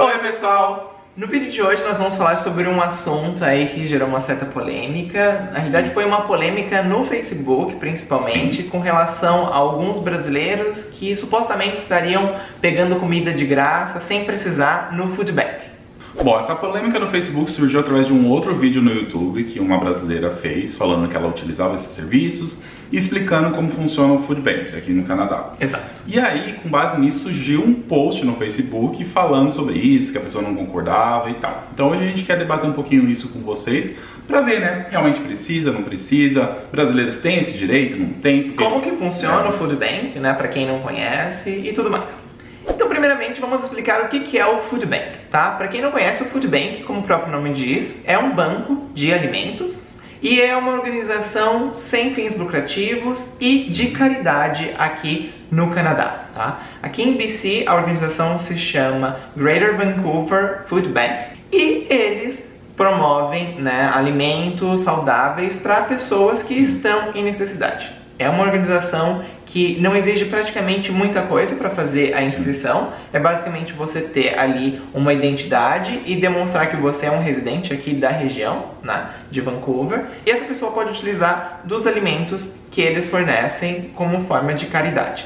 Oi pessoal! No vídeo de hoje nós vamos falar sobre um assunto aí que gerou uma certa polêmica. Na realidade foi uma polêmica no Facebook, principalmente, Sim. com relação a alguns brasileiros que supostamente estariam pegando comida de graça sem precisar no food bank. Bom, essa polêmica no Facebook surgiu através de um outro vídeo no YouTube que uma brasileira fez, falando que ela utilizava esses serviços e explicando como funciona o Food Bank aqui no Canadá. Exato. E aí, com base nisso, surgiu um post no Facebook falando sobre isso, que a pessoa não concordava e tal. Então hoje a gente quer debater um pouquinho isso com vocês para ver, né? Realmente precisa, não precisa? Brasileiros têm esse direito, não tem? Porque... Como que funciona é. o Food Bank, né? Para quem não conhece e tudo mais. Então, primeiramente, vamos explicar o que é o Food Bank, tá? Para quem não conhece, o Food Bank, como o próprio nome diz, é um banco de alimentos e é uma organização sem fins lucrativos e de caridade aqui no Canadá. Tá? Aqui em BC a organização se chama Greater Vancouver Food Bank e eles promovem né, alimentos saudáveis para pessoas que estão em necessidade. É uma organização que não exige praticamente muita coisa para fazer a inscrição. É basicamente você ter ali uma identidade e demonstrar que você é um residente aqui da região, né, de Vancouver. E essa pessoa pode utilizar dos alimentos que eles fornecem como forma de caridade.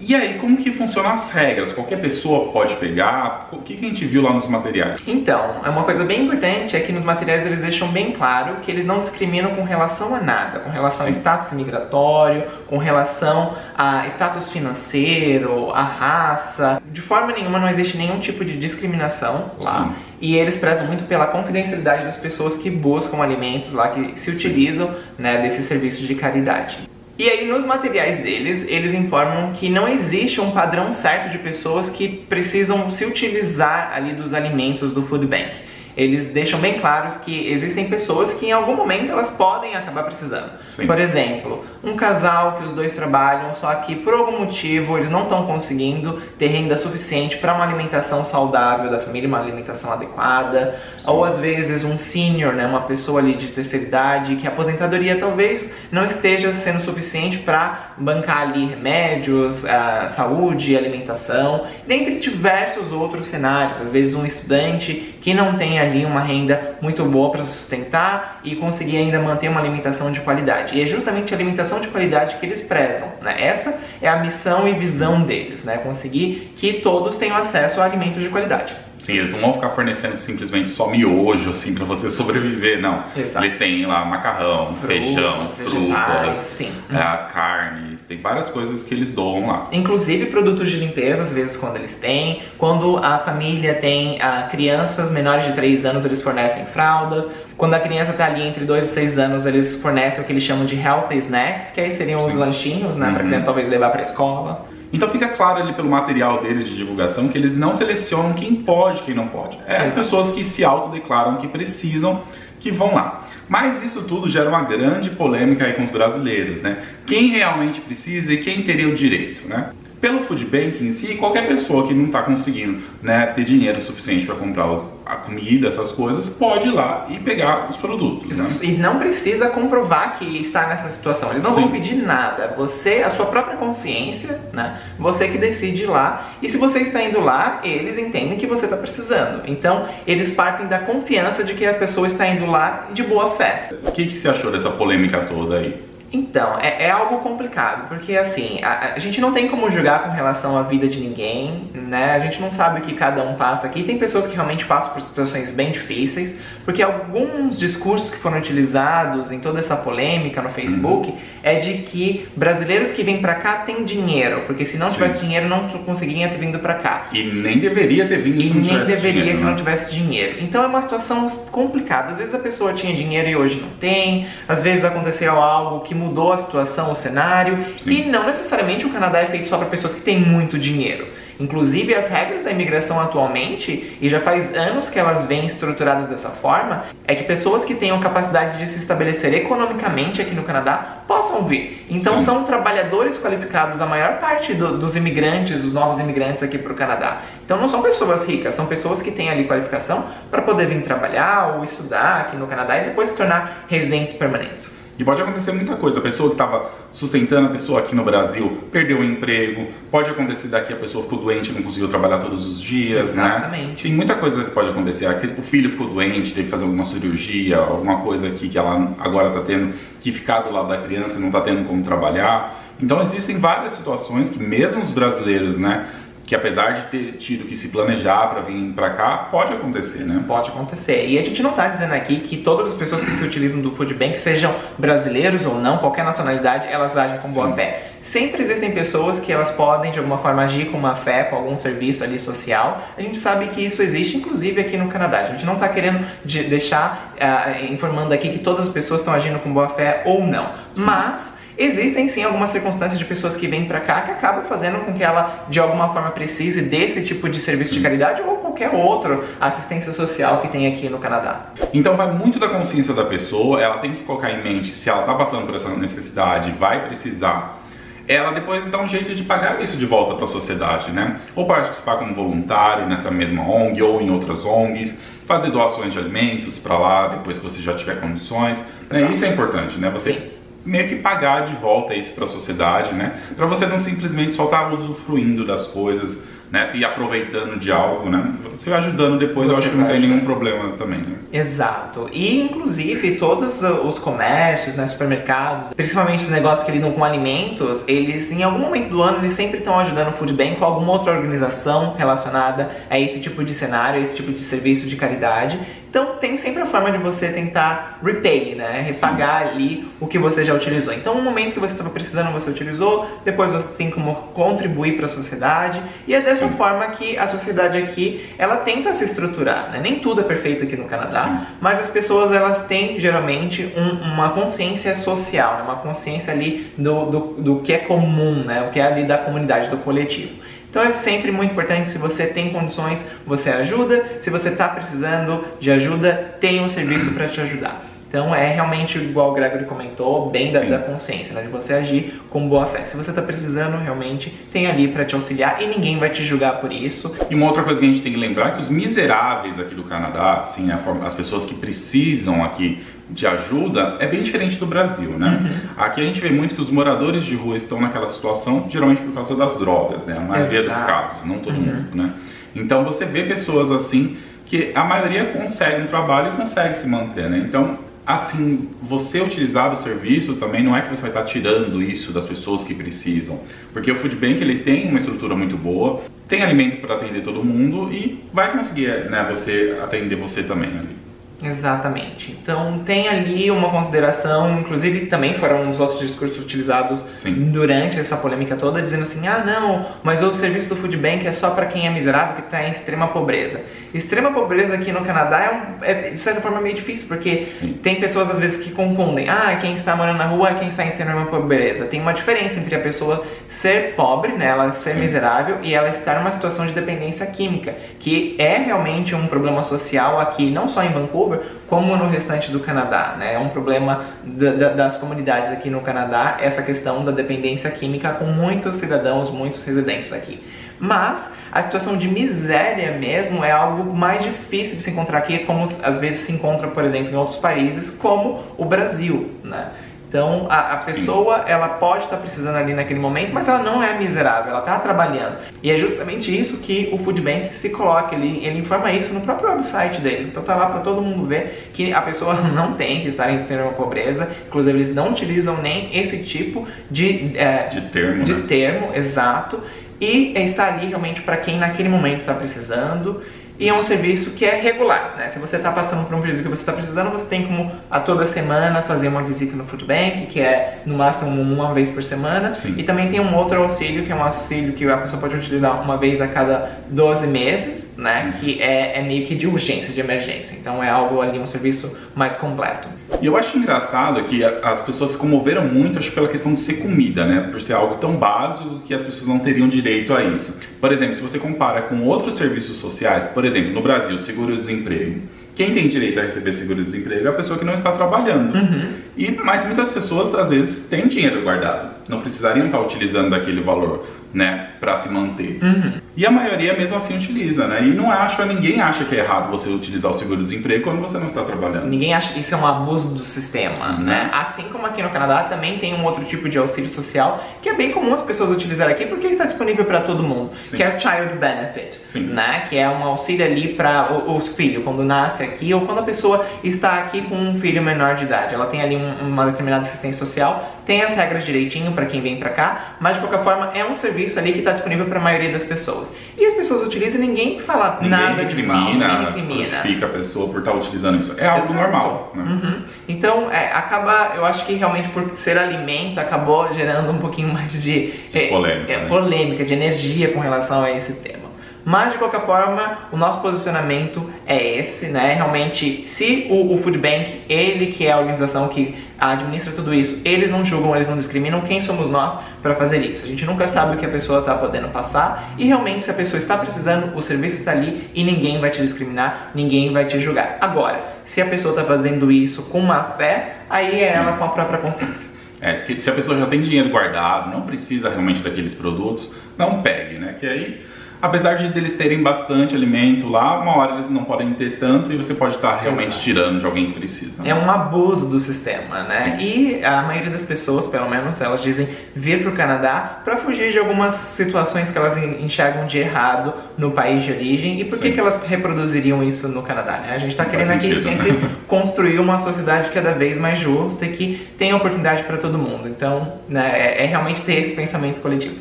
E aí, como que funcionam as regras? Qualquer pessoa pode pegar? O que, que a gente viu lá nos materiais? Então, é uma coisa bem importante é que nos materiais eles deixam bem claro que eles não discriminam com relação a nada, com relação Sim. a status migratório, com relação a status financeiro, a raça. De forma nenhuma não existe nenhum tipo de discriminação lá. Sim. E eles prezam muito pela confidencialidade das pessoas que buscam alimentos lá, que se utilizam né, desses serviços de caridade. E aí nos materiais deles, eles informam que não existe um padrão certo de pessoas que precisam se utilizar ali dos alimentos do food bank eles deixam bem claros que existem pessoas que em algum momento elas podem acabar precisando. Sim. Por exemplo, um casal que os dois trabalham, só que por algum motivo eles não estão conseguindo ter renda suficiente para uma alimentação saudável da família, uma alimentação adequada, Sim. ou às vezes um senior, né, uma pessoa ali de terceira idade, que a aposentadoria talvez não esteja sendo suficiente para bancar ali remédios, a saúde, alimentação, dentre diversos outros cenários. Às vezes um estudante que não tem ali uma renda muito boa para sustentar e conseguir ainda manter uma alimentação de qualidade. E é justamente a alimentação de qualidade que eles prezam. Né? Essa é a missão e visão deles, né? conseguir que todos tenham acesso a alimentos de qualidade. Sim, eles não vão ficar fornecendo simplesmente só miojo, assim, para você sobreviver, não. Exato. Eles têm lá macarrão, frutas, feijão, frutas, sim. É, carnes, tem várias coisas que eles doam lá. Inclusive produtos de limpeza, às vezes quando eles têm. Quando a família tem a, ah, crianças menores de 3 anos, eles fornecem fraldas. Quando a criança está ali entre 2 e 6 anos, eles fornecem o que eles chamam de healthy snacks, que aí seriam sim. os lanchinhos, né, uhum. para a criança talvez levar para escola. Então fica claro ali pelo material deles de divulgação que eles não selecionam quem pode e quem não pode. É as pessoas que se autodeclaram que precisam que vão lá. Mas isso tudo gera uma grande polêmica aí com os brasileiros, né? Quem realmente precisa e quem teria o direito, né? Pelo food bank em si, qualquer pessoa que não está conseguindo né, ter dinheiro suficiente para comprar a comida, essas coisas, pode ir lá e pegar os produtos. Né? E não precisa comprovar que está nessa situação. Eles não Sim. vão pedir nada. Você, a sua própria consciência, né? Você que decide ir lá. E se você está indo lá, eles entendem que você está precisando. Então, eles partem da confiança de que a pessoa está indo lá de boa fé. O que, que você achou dessa polêmica toda aí? Então, é, é, algo complicado, porque assim, a, a, gente não tem como julgar com relação à vida de ninguém, né? A gente não sabe o que cada um passa aqui. Tem pessoas que realmente passam por situações bem difíceis, porque alguns discursos que foram utilizados em toda essa polêmica no Facebook uhum. é de que brasileiros que vêm para cá têm dinheiro, porque se não Sim. tivesse dinheiro não conseguiriam ter vindo para cá. E nem deveria ter vindo e se não tivesse nem deveria se né? não tivesse dinheiro. Então é uma situação complicada. Às vezes a pessoa tinha dinheiro e hoje não tem, às vezes aconteceu algo que mudou a situação, o cenário. Sim. E não necessariamente o Canadá é feito só para pessoas que têm muito dinheiro. Inclusive, as regras da imigração atualmente, e já faz anos que elas vêm estruturadas dessa forma, é que pessoas que tenham capacidade de se estabelecer economicamente aqui no Canadá possam vir. Então, Sim. são trabalhadores qualificados, a maior parte do, dos imigrantes, os novos imigrantes aqui para o Canadá. Então, não são pessoas ricas, são pessoas que têm ali qualificação para poder vir trabalhar ou estudar aqui no Canadá e depois se tornar residentes permanentes. E pode acontecer muita coisa. A pessoa que estava sustentando a pessoa aqui no Brasil perdeu o emprego. Pode acontecer daqui a pessoa ficou doente e não conseguiu trabalhar todos os dias, né? Exatamente. né? Tem muita coisa que pode acontecer. O filho ficou doente, teve que fazer alguma cirurgia, alguma coisa aqui que ela agora está tendo que ficar do lado da criança e não está tendo como trabalhar. Então existem várias situações que mesmo os brasileiros, né? Que apesar de ter tido que se planejar para vir para cá, pode acontecer, né? Pode acontecer. E a gente não está dizendo aqui que todas as pessoas que se utilizam do Food Bank, sejam brasileiros ou não, qualquer nacionalidade, elas agem com Sim. boa fé. Sempre existem pessoas que elas podem de alguma forma agir com uma fé, com algum serviço ali social. A gente sabe que isso existe, inclusive aqui no Canadá. A gente não está querendo de deixar uh, informando aqui que todas as pessoas estão agindo com boa fé ou não. Sim. Mas Existem sim algumas circunstâncias de pessoas que vêm para cá que acabam fazendo com que ela de alguma forma precise desse tipo de serviço de caridade ou qualquer outro assistência social que tem aqui no Canadá. Então vai muito da consciência da pessoa, ela tem que colocar em mente se ela está passando por essa necessidade, vai precisar ela depois dá um jeito de pagar isso de volta para a sociedade, né? Ou participar como voluntário nessa mesma ONG ou em outras ONGs, fazer doações de alimentos para lá depois que você já tiver condições. Né? Isso é importante, né? Você Sim meio que pagar de volta isso para a sociedade, né? Para você não simplesmente só estar tá usufruindo das coisas, né? Se aproveitando de algo, né? Você vai ajudando depois, você eu acho que não tem nenhum problema também, né? Exato. E inclusive todos os comércios, né, supermercados, principalmente os negócios que lidam com alimentos, eles em algum momento do ano eles sempre estão ajudando o Food Bank ou alguma outra organização relacionada a esse tipo de cenário, a esse tipo de serviço de caridade. Então tem sempre a forma de você tentar repay, né? Repagar Sim. ali o que você já utilizou. Então no momento que você estava precisando, você utilizou, depois você tem como contribuir para a sociedade e é dessa Sim. forma que a sociedade aqui ela tenta se estruturar. Né? Nem tudo é perfeito aqui no Canadá, Sim. mas as pessoas elas têm geralmente um, uma consciência social, né? uma consciência ali do, do, do que é comum, né? o que é ali da comunidade, do coletivo. Então é sempre muito importante, se você tem condições, você ajuda. Se você está precisando de ajuda, tem um serviço para te ajudar. Então é realmente igual o Gregory comentou, bem da, da, consciência, né? de você agir com boa fé. Se você está precisando, realmente tem ali para te auxiliar e ninguém vai te julgar por isso. E uma outra coisa que a gente tem que lembrar é que os miseráveis aqui do Canadá, assim, as pessoas que precisam aqui de ajuda é bem diferente do Brasil, né? Uhum. Aqui a gente vê muito que os moradores de rua estão naquela situação, geralmente por causa das drogas, né? A maioria Exato. dos casos, não todo uhum. mundo, né? Então você vê pessoas assim que a maioria consegue um trabalho e consegue se manter, né? Então assim, você utilizar o serviço também não é que você vai estar tirando isso das pessoas que precisam, porque o Food Bank ele tem uma estrutura muito boa, tem alimento para atender todo mundo e vai conseguir, né, você atender você também ali. Exatamente. Então tem ali uma consideração, inclusive também foram os outros discursos utilizados Sim. durante essa polêmica toda, dizendo assim: ah, não, mas o serviço do Food Bank é só para quem é miserável, que está em extrema pobreza. Extrema pobreza aqui no Canadá é, é de certa forma meio difícil, porque Sim. tem pessoas às vezes que confundem: ah, quem está morando na rua é quem está em extrema pobreza. Tem uma diferença entre a pessoa ser pobre, né, ela ser Sim. miserável, e ela estar numa situação de dependência química, que é realmente um problema social aqui, não só em Vancouver Vancouver, como no restante do Canadá. Né? É um problema da, da, das comunidades aqui no Canadá, essa questão da dependência química com muitos cidadãos, muitos residentes aqui. Mas a situação de miséria mesmo é algo mais difícil de se encontrar aqui, como às vezes se encontra, por exemplo, em outros países, como o Brasil. Né? Então a, a pessoa Sim. ela pode estar tá precisando ali naquele momento, mas ela não é miserável, ela está trabalhando. E é justamente isso que o Food Bank se coloca, ele, ele informa isso no próprio website deles. Então tá lá para todo mundo ver que a pessoa não tem que estar em extrema pobreza, inclusive eles não utilizam nem esse tipo de, é, de termo, de né? termo exato. E está ali realmente para quem naquele momento está precisando e é um serviço que é regular, né? Se você está passando por um período que você está precisando, você tem como a toda semana fazer uma visita no Food Bank, que é no máximo uma vez por semana. Sim. E também tem um outro auxílio, que é um auxílio que a pessoa pode utilizar uma vez a cada 12 meses, né? Que é, é meio que de urgência, de emergência. Então é algo ali, um serviço mais completo. E eu acho engraçado que as pessoas se comoveram muito, acho, pela questão de ser comida, né? Por ser algo tão básico que as pessoas não teriam direito a isso. Por exemplo, se você compara com outros serviços sociais, por exemplo, no Brasil, seguro-desemprego. Quem tem direito a receber seguro-desemprego é a pessoa que não está trabalhando. Uhum. E, mas muitas pessoas, às vezes, têm dinheiro guardado. Não precisariam estar utilizando aquele valor né, para se manter. Uhum. E a maioria mesmo assim utiliza, né? E não acha, ninguém acha que é errado você utilizar o seguro-desemprego quando você não está trabalhando. Ninguém acha que isso é um abuso do sistema, Uhum. né? Assim como aqui no Canadá também tem um outro tipo de auxílio social que é bem comum as pessoas utilizarem aqui porque está disponível para todo mundo, Sim. que é o Child Benefit, Sim. né? Que é um auxílio ali para os filhos quando nasce aqui ou quando a pessoa está aqui com um filho menor de idade. Ela tem ali um- uma determinada assistência social, tem as regras direitinho para quem vem para cá, mas de qualquer forma é um serviço ali que está disponível para a maioria das pessoas. E as pessoas utilizam e ninguém fala Ninguém nada de mal, ninguém recrimina, recrimina. a pessoa por estar utilizando isso. É algo Exato. normal, né? Uhum. Então, é, acaba, eu acho que realmente por ser alimento acabou gerando um pouquinho mais de, De é, polêmica, é, né? polêmica, de energia com relação a esse tema. Mas de qualquer forma, o nosso posicionamento é esse, né? Realmente, se o, o Food Bank, ele que é a organização que administra tudo isso, eles não julgam, eles não discriminam, quem somos nós para fazer isso? A gente nunca sabe o que a pessoa está podendo passar e realmente se a pessoa está precisando, o serviço está ali e ninguém vai te discriminar, ninguém vai te julgar. Agora, se a pessoa está fazendo isso com má fé, aí é ela com a própria consciência. É, se a pessoa já tem dinheiro guardado, não precisa realmente daqueles produtos, não pegue, né? Que aí, apesar de eles terem bastante alimento lá, uma hora eles não podem ter tanto e você pode estar realmente Exato. tirando de alguém que precisa. né? É um abuso do sistema, né? E a maioria das pessoas, pelo menos, elas dizem vir para o Canadá para fugir de algumas situações que elas en- enxergam de errado no país de origem. E por que, Sim. que elas reproduziriam isso no Canadá? Né? A gente está querendo aqui sentido, sempre né? construir uma sociedade cada vez mais justa e que tenha oportunidade para todo mundo. Então, né, é, é realmente ter esse pensamento coletivo.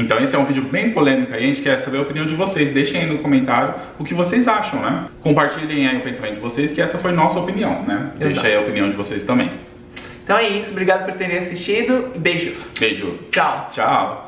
Então esse é um vídeo bem polêmico aí, a gente quer saber a opinião de vocês. Deixem aí no comentário o que vocês acham, né? Compartilhem aí o pensamento de vocês, que essa foi nossa opinião, né? Deixa Exato. aí a opinião de vocês também. Então é isso, obrigado por terem assistido beijos. Beijo. Tchau. Tchau.